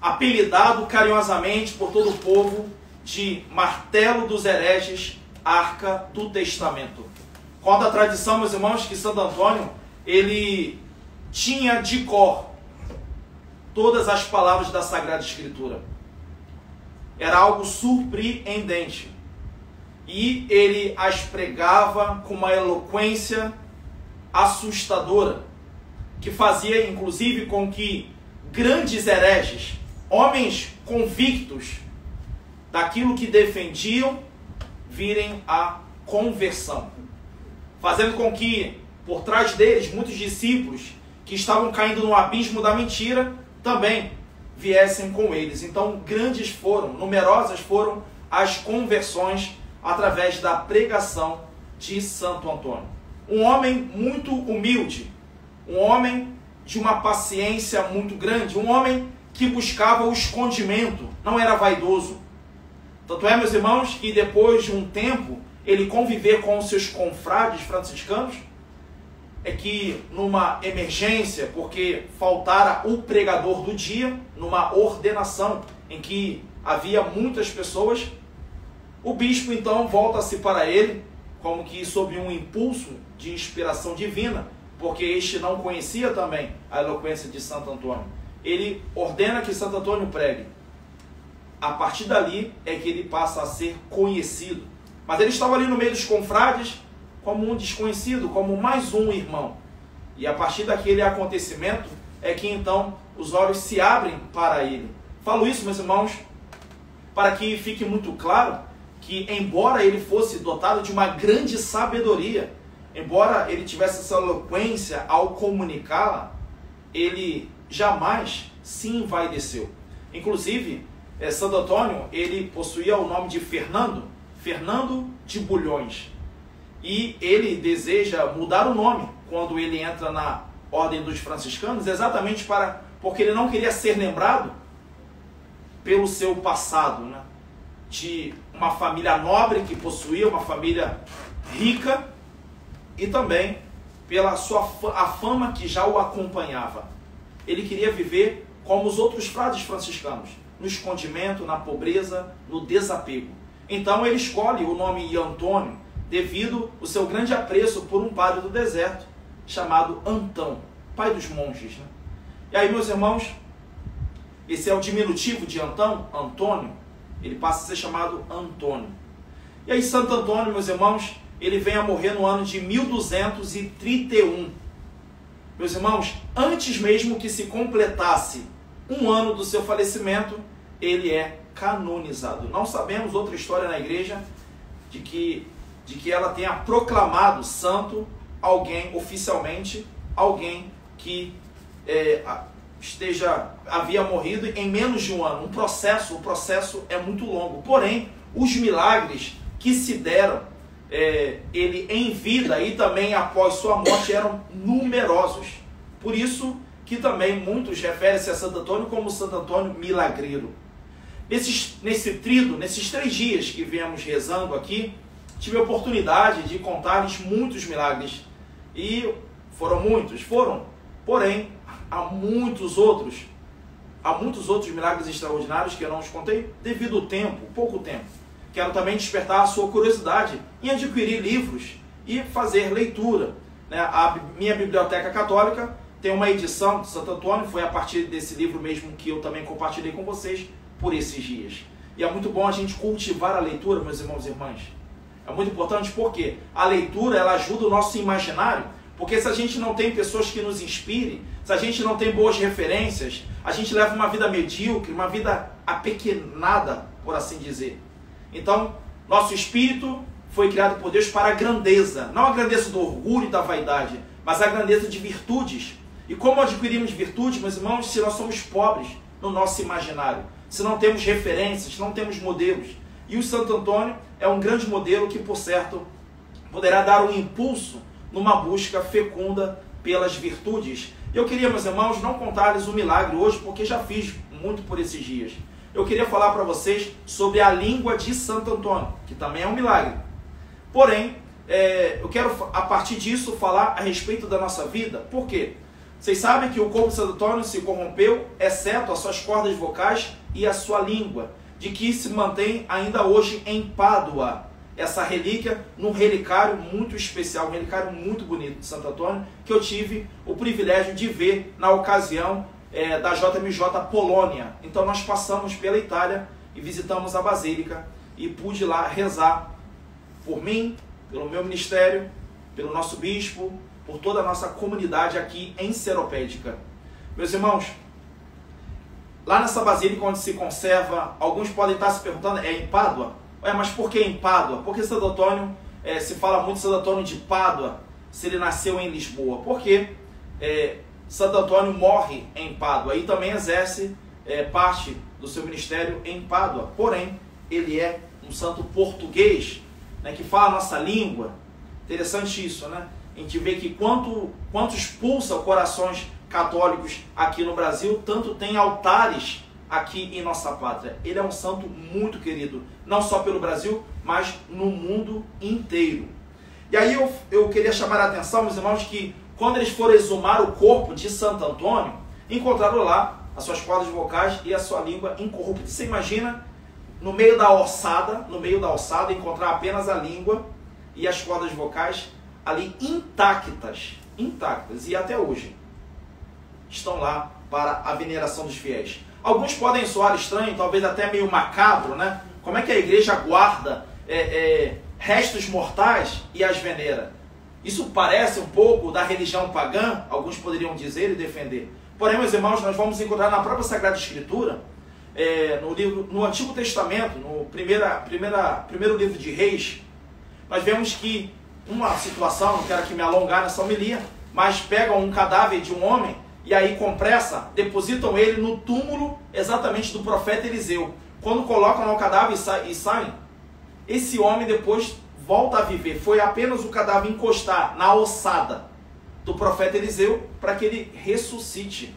apelidado carinhosamente por todo o povo de martelo dos hereges, arca do testamento. Conta a tradição, meus irmãos, que Santo Antônio, ele tinha de cor todas as palavras da Sagrada Escritura. Era algo surpreendente. E ele as pregava com uma eloquência assustadora, que fazia inclusive com que grandes hereges, homens convictos daquilo que defendiam, virem a conversão, fazendo com que por trás deles muitos discípulos que estavam caindo no abismo da mentira também viessem com eles. Então, grandes foram, numerosas foram as conversões através da pregação de Santo Antônio. Um homem muito humilde, um homem de uma paciência muito grande, um homem que buscava o escondimento, não era vaidoso. Tanto é, meus irmãos, que depois de um tempo ele conviver com os seus confrades franciscanos, é que numa emergência, porque faltara o pregador do dia, numa ordenação em que havia muitas pessoas, o bispo então volta-se para ele, como que sob um impulso de inspiração divina, porque este não conhecia também a eloquência de Santo Antônio. Ele ordena que Santo Antônio pregue. A partir dali é que ele passa a ser conhecido. Mas ele estava ali no meio dos confrades como um desconhecido, como mais um irmão. E a partir daquele acontecimento é que então os olhos se abrem para ele. Falo isso, meus irmãos, para que fique muito claro que, embora ele fosse dotado de uma grande sabedoria, embora ele tivesse essa eloquência ao comunicá-la, ele jamais se envaideceu. Inclusive, é, Santo Antônio, ele possuía o nome de Fernando, Fernando de Bulhões. E ele deseja mudar o nome quando ele entra na ordem dos franciscanos, exatamente para porque ele não queria ser lembrado pelo seu passado, né? de uma família nobre que possuía uma família rica e também pela sua a fama que já o acompanhava. Ele queria viver como os outros frades franciscanos, no escondimento, na pobreza, no desapego. Então ele escolhe o nome Antônio devido o seu grande apreço por um padre do deserto chamado Antão, pai dos monges. Né? E aí, meus irmãos, esse é o diminutivo de Antão, Antônio, ele passa a ser chamado Antônio. E aí, Santo Antônio, meus irmãos, ele vem a morrer no ano de 1231. Meus irmãos, antes mesmo que se completasse um ano do seu falecimento, ele é canonizado. Não sabemos outra história na igreja de que, de que ela tenha proclamado santo alguém oficialmente, alguém que é, esteja havia morrido em menos de um ano. Um processo, o processo é muito longo. Porém, os milagres que se deram é, ele em vida e também após sua morte eram numerosos. Por isso que também muitos referem-se a Santo Antônio como Santo Antônio milagreiro. Nesses, nesse trido, nesses três dias que viemos rezando aqui, tive a oportunidade de contar-lhes muitos milagres. E foram muitos, foram. Porém, há muitos outros, há muitos outros milagres extraordinários que eu não os contei devido ao tempo, pouco tempo. Quero também despertar a sua curiosidade em adquirir livros e fazer leitura. Né? A minha biblioteca católica tem uma edição de Santo Antônio, foi a partir desse livro mesmo que eu também compartilhei com vocês por esses dias. E é muito bom a gente cultivar a leitura, meus irmãos e irmãs. É muito importante porque a leitura ela ajuda o nosso imaginário. Porque se a gente não tem pessoas que nos inspirem, se a gente não tem boas referências, a gente leva uma vida medíocre, uma vida apequenada, por assim dizer. Então, nosso espírito foi criado por Deus para a grandeza, não a grandeza do orgulho e da vaidade, mas a grandeza de virtudes. E como adquirimos virtudes, meus irmãos, se nós somos pobres no nosso imaginário, se não temos referências, não temos modelos. E o Santo Antônio é um grande modelo que, por certo, poderá dar um impulso numa busca fecunda pelas virtudes. Eu queria, meus irmãos, não contar-lhes o milagre hoje, porque já fiz muito por esses dias eu queria falar para vocês sobre a língua de Santo Antônio, que também é um milagre. Porém, é, eu quero a partir disso falar a respeito da nossa vida. Por quê? Vocês sabem que o corpo de Santo Antônio se corrompeu, exceto as suas cordas vocais e a sua língua, de que se mantém ainda hoje em Pádua. Essa relíquia num relicário muito especial, um relicário muito bonito de Santo Antônio, que eu tive o privilégio de ver na ocasião é, da JMJ Polônia. Então nós passamos pela Itália e visitamos a Basílica e pude lá rezar por mim, pelo meu ministério, pelo nosso bispo, por toda a nossa comunidade aqui em Seropédica. Meus irmãos, lá nessa basílica onde se conserva, alguns podem estar se perguntando, é em Pádua? É, mas por que em Pádua? Porque Santo Antônio, é, se fala muito de Santo Antônio de Pádua, se ele nasceu em Lisboa. Porque é, Santo Antônio morre em Pádua e também exerce é, parte do seu ministério em Pádua. Porém, ele é um santo português, né, que fala a nossa língua. Interessante isso, né? a gente vê que quanto, quanto expulsa corações católicos aqui no Brasil, tanto tem altares aqui em nossa pátria. Ele é um santo muito querido, não só pelo Brasil, mas no mundo inteiro. E aí eu, eu queria chamar a atenção, meus irmãos, que quando eles foram exumar o corpo de Santo Antônio, encontraram lá as suas cordas vocais e a sua língua incorrupta. Você imagina, no meio da ossada, no meio da ossada, encontrar apenas a língua e as cordas vocais ali intactas, intactas, e até hoje estão lá para a veneração dos fiéis. Alguns podem soar estranho, talvez até meio macabro, né? Como é que a igreja guarda é, é, restos mortais e as venera? Isso parece um pouco da religião pagã, alguns poderiam dizer e defender. Porém, meus irmãos, nós vamos encontrar na própria Sagrada Escritura, é, no, livro, no Antigo Testamento, no primeira, primeira, primeiro livro de Reis, nós vemos que uma situação, não quero aqui me alongar nessa homilia, mas pegam um cadáver de um homem e aí com pressa depositam ele no túmulo exatamente do profeta Eliseu. Quando colocam no cadáver e, sa e saem, esse homem depois volta a viver. Foi apenas o cadáver encostar na ossada do profeta Eliseu para que ele ressuscite.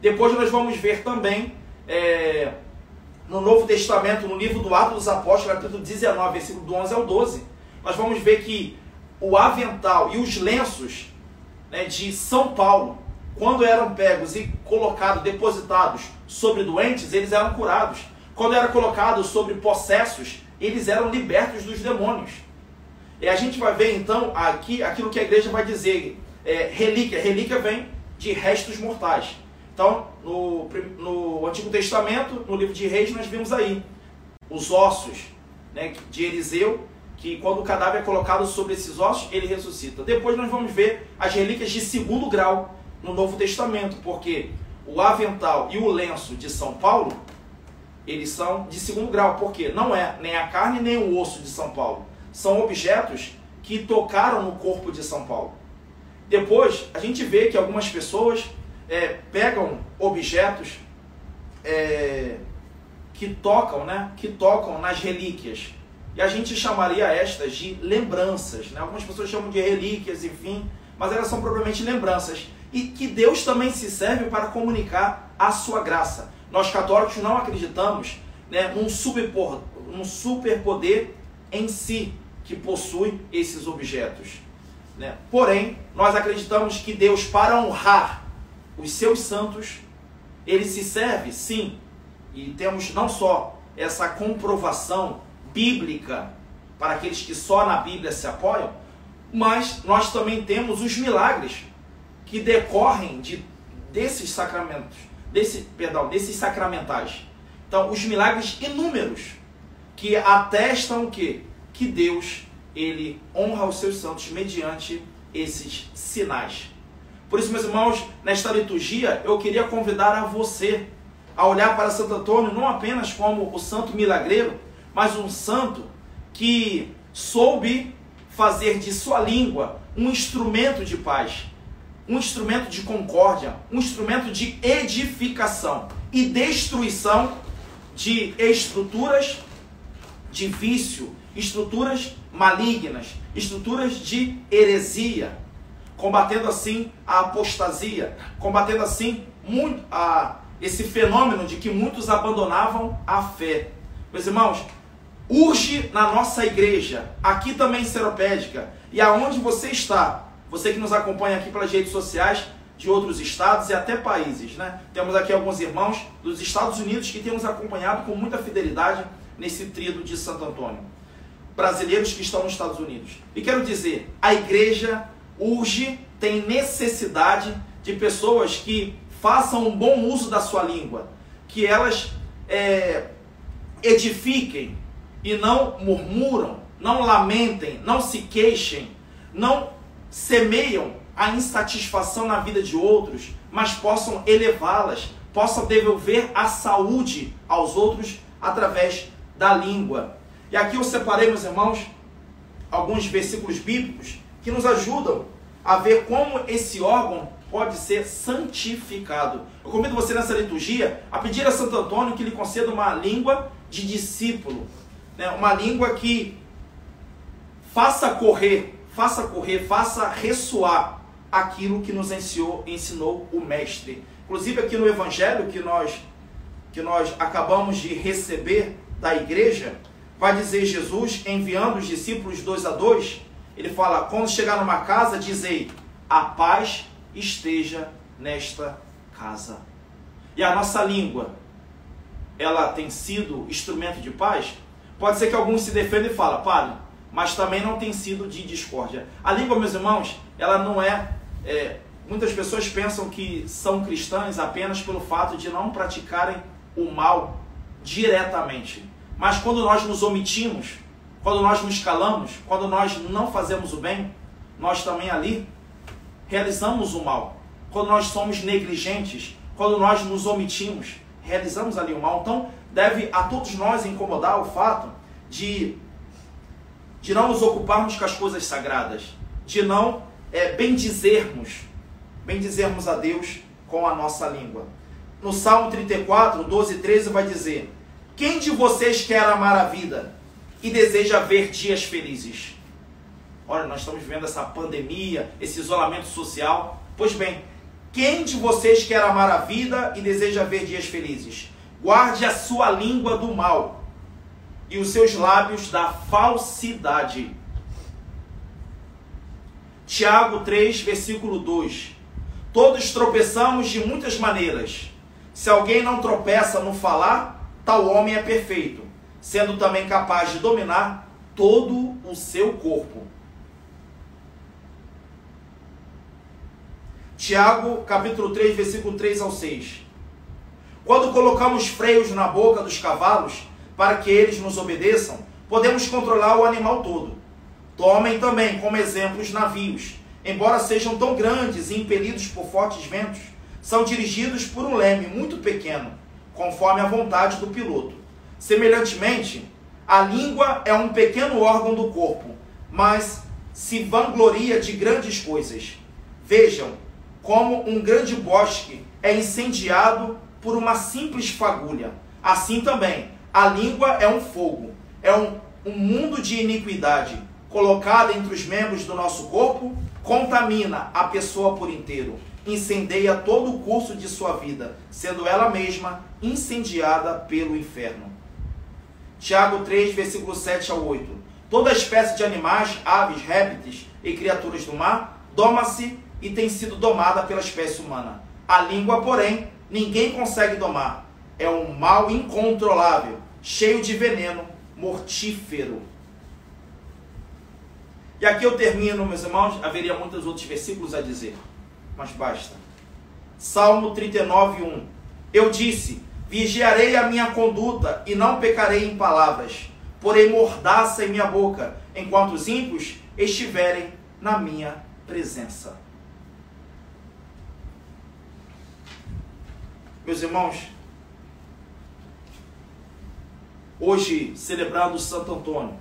Depois nós vamos ver também é, no Novo Testamento, no livro do Atos dos Apóstolos, capítulo 19, versículo do 11 ao 12, nós vamos ver que o avental e os lenços né, de São Paulo, quando eram pegos e colocados, depositados sobre doentes, eles eram curados. Quando eram colocados sobre possessos, eles eram libertos dos demônios. E a gente vai ver então aqui aquilo que a igreja vai dizer, é, relíquia. Relíquia vem de restos mortais. Então, no, no Antigo Testamento, no livro de Reis, nós vimos aí os ossos né, de Eliseu que quando o cadáver é colocado sobre esses ossos, ele ressuscita. Depois nós vamos ver as relíquias de segundo grau no Novo Testamento, porque o avental e o lenço de São Paulo, eles são de segundo grau, porque não é nem a carne nem o osso de São Paulo. São objetos que tocaram no corpo de São Paulo. Depois, a gente vê que algumas pessoas é, pegam objetos é, que tocam, né, que tocam nas relíquias. E a gente chamaria estas de lembranças. Né? Algumas pessoas chamam de relíquias, enfim, mas elas são propriamente lembranças. E que Deus também se serve para comunicar a sua graça. Nós católicos não acreditamos né, num, superpoder, num superpoder em si que possui esses objetos. Né? Porém, nós acreditamos que Deus, para honrar os seus santos, ele se serve, sim, e temos não só essa comprovação bíblica para aqueles que só na Bíblia se apoiam, mas nós também temos os milagres que decorrem de, desses sacramentos, desse, perdão, desses sacramentais. Então, os milagres inúmeros que atestam que que Deus ele honra os seus santos mediante esses sinais. Por isso, meus irmãos, nesta liturgia eu queria convidar a você a olhar para Santo Antônio não apenas como o santo milagreiro, mas um santo que soube fazer de sua língua um instrumento de paz, um instrumento de concórdia, um instrumento de edificação e destruição de estruturas de vício, estruturas malignas, estruturas de heresia, combatendo assim a apostasia, combatendo assim muito a, esse fenômeno de que muitos abandonavam a fé. Meus irmãos, urge na nossa igreja, aqui também Seropédica, e aonde você está, você que nos acompanha aqui pelas redes sociais, de outros estados e até países. Né? Temos aqui alguns irmãos dos Estados Unidos que temos acompanhado com muita fidelidade nesse trido de Santo Antônio. Brasileiros que estão nos Estados Unidos. E quero dizer, a igreja urge, tem necessidade de pessoas que façam um bom uso da sua língua, que elas é, edifiquem e não murmuram, não lamentem, não se queixem, não semeiam a insatisfação na vida de outros, mas possam elevá-las, possam devolver a saúde aos outros através da língua. E aqui eu separei, meus irmãos, alguns versículos bíblicos que nos ajudam a ver como esse órgão pode ser santificado. Eu convido você nessa liturgia a pedir a Santo Antônio que lhe conceda uma língua de discípulo, né? uma língua que faça correr, faça correr, faça ressoar aquilo que nos ensinou, ensinou o Mestre. Inclusive aqui no Evangelho que nós, que nós acabamos de receber da igreja, vai dizer Jesus, enviando os discípulos dois a dois, ele fala, quando chegar numa casa, dizei, a paz esteja nesta casa. E a nossa língua, ela tem sido instrumento de paz? Pode ser que alguns se defendam e falem, padre, mas também não tem sido de discórdia. A língua, meus irmãos, ela não é, é Muitas pessoas pensam que são cristãs apenas pelo fato de não praticarem o mal diretamente. Mas quando nós nos omitimos, quando nós nos calamos, quando nós não fazemos o bem, nós também ali realizamos o mal. Quando nós somos negligentes, quando nós nos omitimos, realizamos ali o mal. Então, deve a todos nós incomodar o fato de, de não nos ocuparmos com as coisas sagradas, de não é, bendizermos, bendizermos a Deus com a nossa língua. No Salmo 34, 12 e 13 vai dizer: Quem de vocês quer amar a vida e deseja ver dias felizes? Olha, nós estamos vivendo essa pandemia, esse isolamento social. Pois bem, quem de vocês quer amar a vida e deseja ver dias felizes? Guarde a sua língua do mal e os seus lábios da falsidade. Tiago 3, versículo 2. Todos tropeçamos de muitas maneiras. Se alguém não tropeça no falar, tal homem é perfeito, sendo também capaz de dominar todo o seu corpo. Tiago, capítulo 3, versículo 3 ao 6. Quando colocamos freios na boca dos cavalos para que eles nos obedeçam, podemos controlar o animal todo. Tomem também como exemplo os navios, embora sejam tão grandes e impelidos por fortes ventos, são dirigidos por um leme muito pequeno, conforme a vontade do piloto. Semelhantemente, a língua é um pequeno órgão do corpo, mas se vangloria de grandes coisas. Vejam como um grande bosque é incendiado por uma simples fagulha. Assim também, a língua é um fogo, é um, um mundo de iniquidade colocada entre os membros do nosso corpo, contamina a pessoa por inteiro, incendeia todo o curso de sua vida, sendo ela mesma incendiada pelo inferno. Tiago 3, versículo 7 ao 8. Toda espécie de animais, aves, répteis e criaturas do mar doma-se e tem sido domada pela espécie humana. A língua, porém, ninguém consegue domar. É um mal incontrolável, cheio de veneno, mortífero. E aqui eu termino, meus irmãos, haveria muitos outros versículos a dizer, mas basta. Salmo 39, 1. Eu disse: Vigiarei a minha conduta e não pecarei em palavras, porém mordaça em minha boca, enquanto os ímpios estiverem na minha presença. Meus irmãos, hoje celebrando Santo Antônio,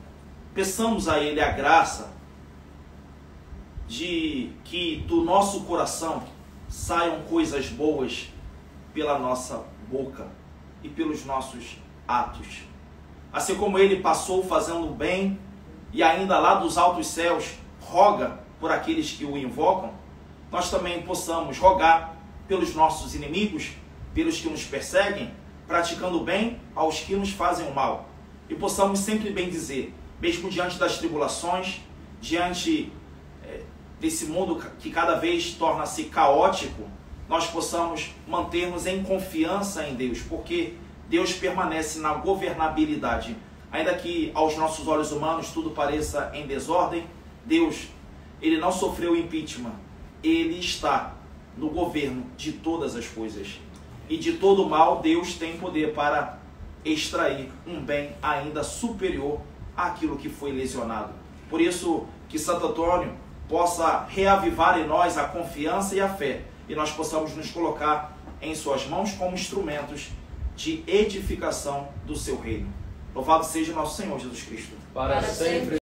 peçamos a ele a graça de que do nosso coração saiam coisas boas pela nossa boca e pelos nossos atos. Assim como ele passou fazendo o bem e ainda lá dos altos céus roga por aqueles que o invocam, nós também possamos rogar pelos nossos inimigos pelos que nos perseguem, praticando o bem aos que nos fazem o mal. E possamos sempre bem dizer, mesmo diante das tribulações, diante é, desse mundo que cada vez torna-se caótico, nós possamos manter-nos em confiança em Deus, porque Deus permanece na governabilidade. Ainda que aos nossos olhos humanos tudo pareça em desordem, Deus, ele não sofreu impeachment, ele está no governo de todas as coisas. E de todo mal, Deus tem poder para extrair um bem ainda superior àquilo que foi lesionado. Por isso, que Santo Antônio possa reavivar em nós a confiança e a fé, e nós possamos nos colocar em Suas mãos como instrumentos de edificação do seu reino. Louvado seja nosso Senhor Jesus Cristo. Para sempre.